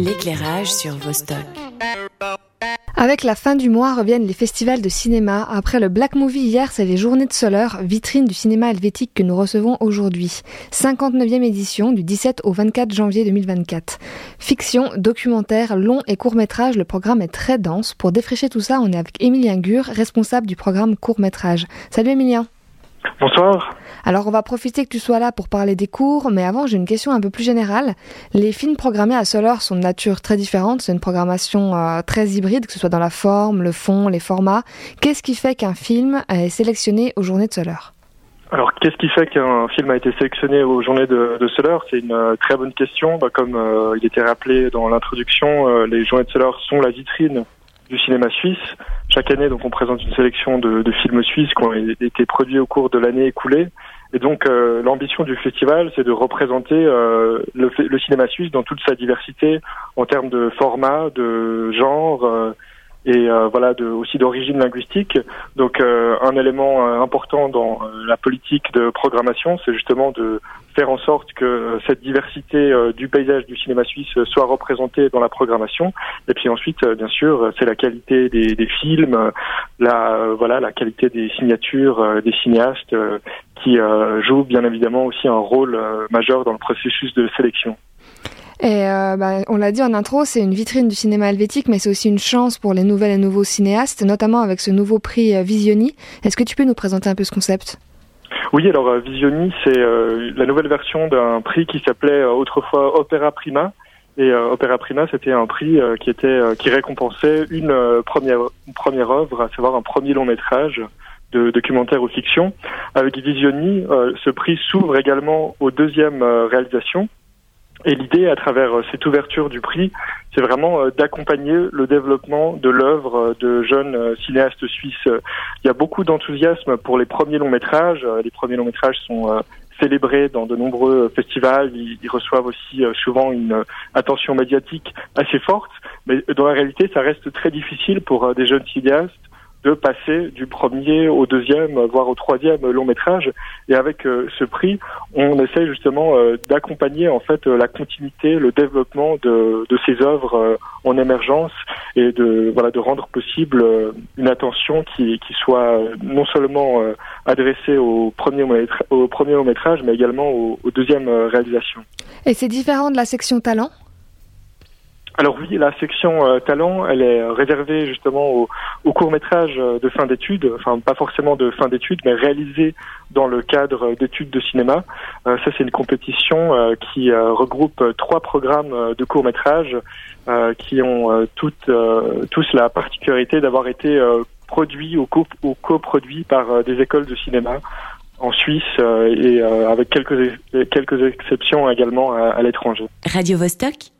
L'éclairage sur Vostok. Avec la fin du mois reviennent les festivals de cinéma. Après le Black Movie hier, c'est les Journées de Soleure, vitrine du cinéma helvétique que nous recevons aujourd'hui. 59e édition du 17 au 24 janvier 2024. Fiction, documentaire, long et court métrage, le programme est très dense. Pour défricher tout ça, on est avec Emilien Gur, responsable du programme court métrage. Salut Emilien. Bonsoir. Alors on va profiter que tu sois là pour parler des cours, mais avant j'ai une question un peu plus générale. Les films programmés à Soleure sont de nature très différente, c'est une programmation euh, très hybride, que ce soit dans la forme, le fond, les formats. Qu'est-ce qui fait qu'un film est sélectionné aux Journées de Soleure alors, qu'est-ce qui fait qu'un film a été sélectionné aux Journées de, de C'est une euh, très bonne question. Bah, comme euh, il était rappelé dans l'introduction, les Journées de Soleure sont la vitrine du cinéma suisse. Chaque année, donc, on présente une sélection de, films suisses qui ont été produits au cours de l'année écoulée. Et donc, euh, l'ambition du festival, c'est de représenter euh, le, le, cinéma suisse dans toute sa diversité en termes de format, de genre, euh, et euh, voilà de, aussi d'origine linguistique. Donc euh, un élément euh, important dans la politique de programmation, c'est justement de faire en sorte que cette diversité du paysage du cinéma suisse soit représentée dans la programmation. Et puis ensuite, bien sûr, c'est la qualité des, des, films, la voilà la qualité des signatures des cinéastes qui jouent bien évidemment aussi un rôle majeur dans le processus de sélection. Et euh, bah, on l'a dit en intro, c'est une vitrine du cinéma helvétique, mais c'est aussi une chance pour les nouvelles et nouveaux cinéastes, notamment avec ce nouveau prix euh, Visioni. Est-ce que tu peux nous présenter un peu ce concept? Oui, alors euh, Visioni, c'est la nouvelle version d'un prix qui s'appelait autrefois Opera Prima. Et Opera Prima, c'était un prix qui était qui récompensait une première une première œuvre, à savoir un premier long métrage de documentaire ou fiction. Avec Visioni, ce prix s'ouvre également aux deuxièmes réalisations et l'idée, à travers euh, cette ouverture du prix, c'est vraiment euh, d'accompagner le développement de l'œuvre euh, de jeunes cinéastes suisses. Il y a beaucoup d'enthousiasme pour les premiers longs métrages. Les premiers longs métrages sont célébrés dans de nombreux festivals. Ils, reçoivent aussi souvent une attention médiatique assez forte. Mais dans la réalité, ça reste très difficile pour des jeunes cinéastes de passer du premier au deuxième, voire au troisième long métrage. Et avec euh, ce prix, on essaie justement euh, d'accompagner en fait la continuité, le développement de, de ces œuvres euh, en émergence et de voilà de rendre possible une attention qui, qui soit non seulement adressée au premier au premier long métrage, mais également au, au deuxième réalisation. Et c'est différent de la section talent? Alors oui, la section euh, talent, elle est réservée justement au, au court métrage euh, de fin d'études, enfin pas forcément de fin d'études, mais réalisé dans le cadre d'études de cinéma. Euh, ça, c'est une compétition qui regroupe trois programmes de court métrage qui ont toutes, tous la particularité d'avoir été produits ou, co coproduits par des écoles de cinéma en Suisse et avec quelques, quelques exceptions également à, à l'étranger. Radio Vostok?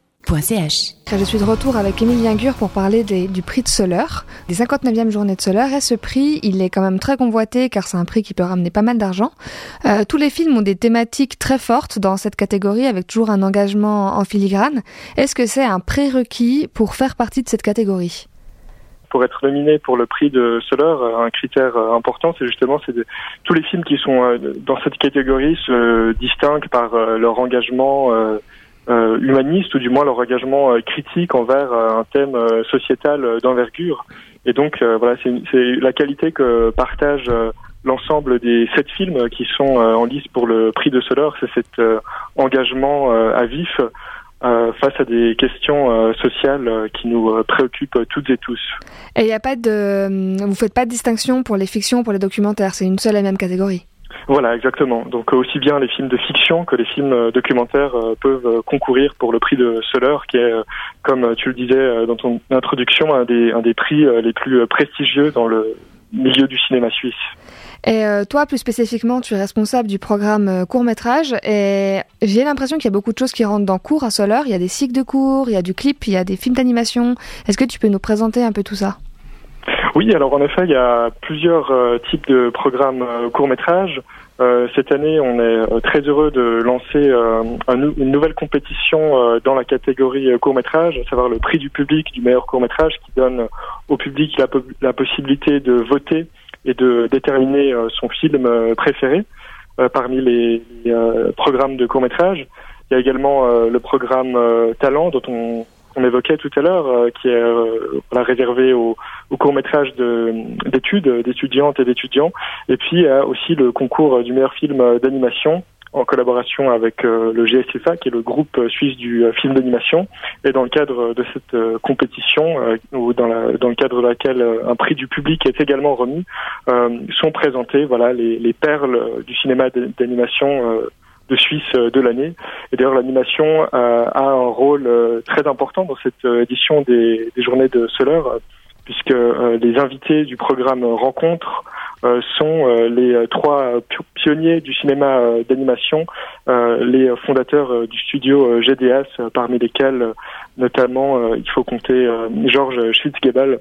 Je suis de retour avec Émile Gur pour parler du prix de Soleure, des 59e journées de Soleure. Et ce prix, il est quand même très convoité car c'est un prix qui peut ramener pas mal d'argent. Euh, tous les films ont des thématiques très fortes dans cette catégorie avec toujours un engagement en filigrane. Est-ce que c'est un prérequis pour faire partie de cette catégorie? Pour être nominé pour le prix de Soleure, un critère important, c'est justement c'est tous les films qui sont euh, dans cette catégorie se distinguent par euh, leur engagement euh, humanistes ou du moins leur engagement euh, critique envers euh, un thème sociétal d'envergure. Et donc voilà, c'est la qualité que partage l'ensemble des sept films qui sont en lice pour le prix de Soleure, c'est cet engagement à vif face à des questions sociales qui nous préoccupent toutes et tous. Et il n'y a pas de, vous faites pas de distinction pour les fictions, pour les documentaires, c'est une seule et même catégorie? Voilà, exactement. Donc aussi bien les films de fiction que les films euh, documentaires euh, peuvent euh, concourir pour le prix de Soleure, qui est, comme tu le disais dans ton introduction, un des, un des prix les plus prestigieux dans le milieu du cinéma suisse. Et toi, plus spécifiquement, tu es responsable du programme court métrage et j'ai l'impression qu'il y a beaucoup de choses qui rentrent dans cours à Soleure. Il y a des cycles de cours, il y a du clip, il y a des films d'animation. Est-ce que tu peux nous présenter un peu tout ça? Oui, alors en effet, il y a plusieurs euh, types de programmes euh, court métrage. Euh, cette année, on est très heureux de lancer une nouvelle compétition dans la catégorie court métrage, à savoir le prix du public du meilleur court métrage, qui donne au public la, la possibilité de voter et de déterminer son film préféré parmi les, les programmes de court métrage. Il y a également le programme Talent, dont on qu'on évoquait tout à l'heure, qui est réservé au, au court métrage d'études d'étudiantes et d'étudiants. Et puis aussi le concours du meilleur film d'animation en collaboration avec euh, le GSFA, qui est le groupe euh, suisse du euh, film d'animation. Et dans le cadre de cette compétition, ou dans, la, dans le cadre de laquelle un prix du public est également remis, sont présentées voilà les, les perles du cinéma d'animation de Suisse de l'année. Et d'ailleurs, l'animation a un rôle très important dans cette édition des, des journées de Soler, puisque les invités du programme Rencontre euh, sont euh, les euh, trois pionniers du cinéma d'animation, les fondateurs du studio GDS, parmi lesquels notamment il faut compter Georges Schwitzgebel,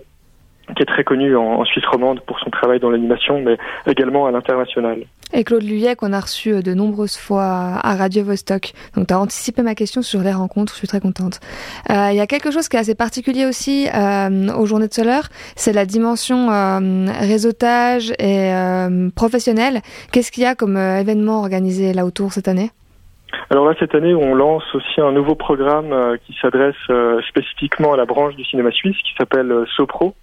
qui est très connu en, Suisse romande pour son travail dans l'animation, mais également à l'international. Et Claude Luyet, qu'on a reçu euh, de nombreuses fois à Radio Vostok. Donc, tu as anticipé ma question sur les rencontres, je suis très contente. Euh, il y a quelque chose qui est assez particulier aussi euh, aux Journées de Soleure, c'est la dimension euh, réseautage et professionnel. Qu'est-ce qu'il y a comme événement organisé là autour cette année? Alors là, cette année, on lance aussi un nouveau programme qui s'adresse spécifiquement à la branche du cinéma suisse qui s'appelle SoPro,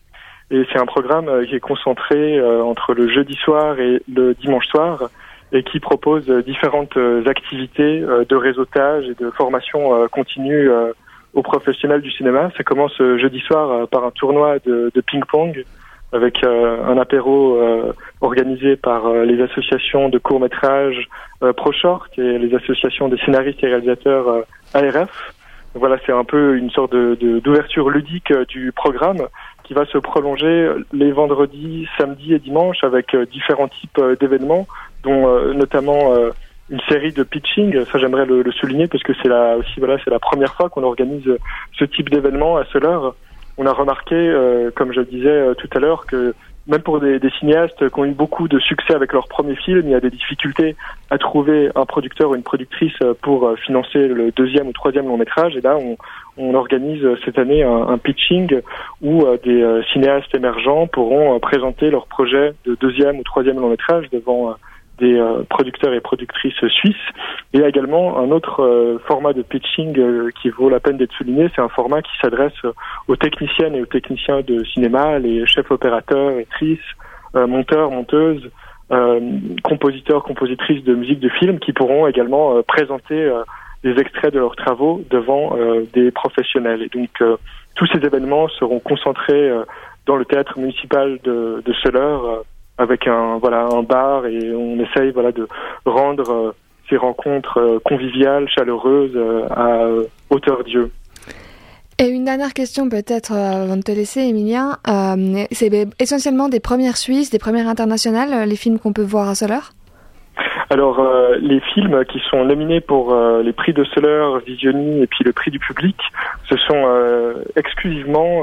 et c'est un programme euh, qui est concentré euh, entre le jeudi soir et le dimanche soir et qui propose euh, différentes activités de réseautage et de formation continue aux professionnels du cinéma. Ça commence jeudi soir par un tournoi de, ping-pong avec un apéro organisé par les associations de court-métrage ProShort et les associations des scénaristes et réalisateurs ARF. Voilà, c'est un peu une sorte d'ouverture ludique du programme qui va se prolonger les vendredis, samedis et dimanches avec euh, différents types euh, d'événements, dont euh, notamment une série de pitching. Ça, j'aimerais le, souligner parce que c'est la aussi voilà, c'est la première fois qu'on organise ce type d'événement à Soleure. On a remarqué, comme je le disais tout à l'heure, que même pour des, des, cinéastes qui ont eu beaucoup de succès avec leur premier film, il y a des difficultés à trouver un producteur ou une productrice pour financer le deuxième ou troisième long métrage. Et là, on, on organise cette année un, pitching où euh, des euh, cinéastes émergents pourront euh, présenter leur projet de deuxième ou troisième long métrage devant des producteurs et productrices suisses. Et également un autre format de pitching qui vaut la peine d'être souligné, c'est un format qui s'adresse aux techniciennes et aux techniciens de cinéma, les chefs opérateurs, actrices, monteurs, monteuses, compositeurs, compositrices de musique de film qui pourront également présenter des extraits de leurs travaux devant euh, des professionnels. Et donc euh, tous ces événements seront concentrés euh, dans le théâtre municipal de, de Soleure avec un voilà un bar et on essaye voilà de rendre ces rencontres conviviales, chaleureuses à hauteur Dieu. Et une dernière question peut-être avant de te laisser, Emilien. c'est essentiellement des premières suisses, des premières internationales, les films qu'on peut voir à Soleure alors, euh, les films qui sont nominés pour euh, les prix de Soler, Visioni et puis le prix du public, ce sont euh, exclusivement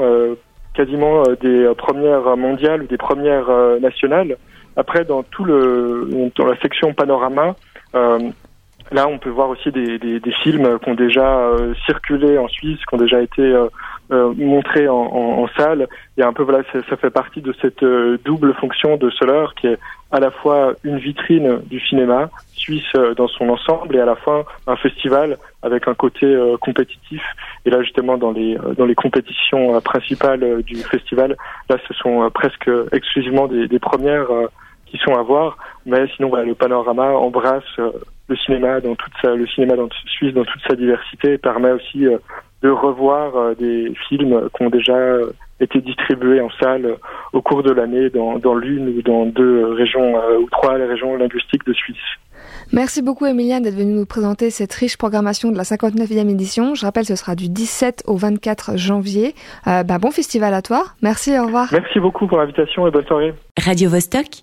quasiment des premières mondiales ou des premières nationales. Après, dans tout le dans la section panorama, là, on peut voir aussi des, des, des films qui ont déjà circulé en Suisse, qui ont déjà été montrés en, en, salle. Et un peu voilà, ça, fait partie de cette double fonction de Soler qui est à la fois une vitrine du cinéma suisse euh, dans son ensemble et à la fois un festival avec un côté euh, compétitif. Et là, justement, dans les euh, dans les compétitions principales du festival, là, ce sont presque exclusivement des, des premières qui sont à voir. Mais sinon, voilà, le panorama embrasse le cinéma dans toute sa le cinéma dans, suisse dans toute sa diversité, permet aussi de revoir des films qui ont déjà été distribués en salle au cours de l'année dans, dans l'une ou dans deux régions euh, ou trois régions linguistiques de Suisse. Merci beaucoup Emilienne d'être venue nous présenter cette riche programmation de la 59e édition. Je rappelle, ce sera du 17 au 24 janvier. Euh, bah, bon festival à toi. Merci, au revoir. Merci beaucoup pour l'invitation et bonne soirée. Radio -Vostok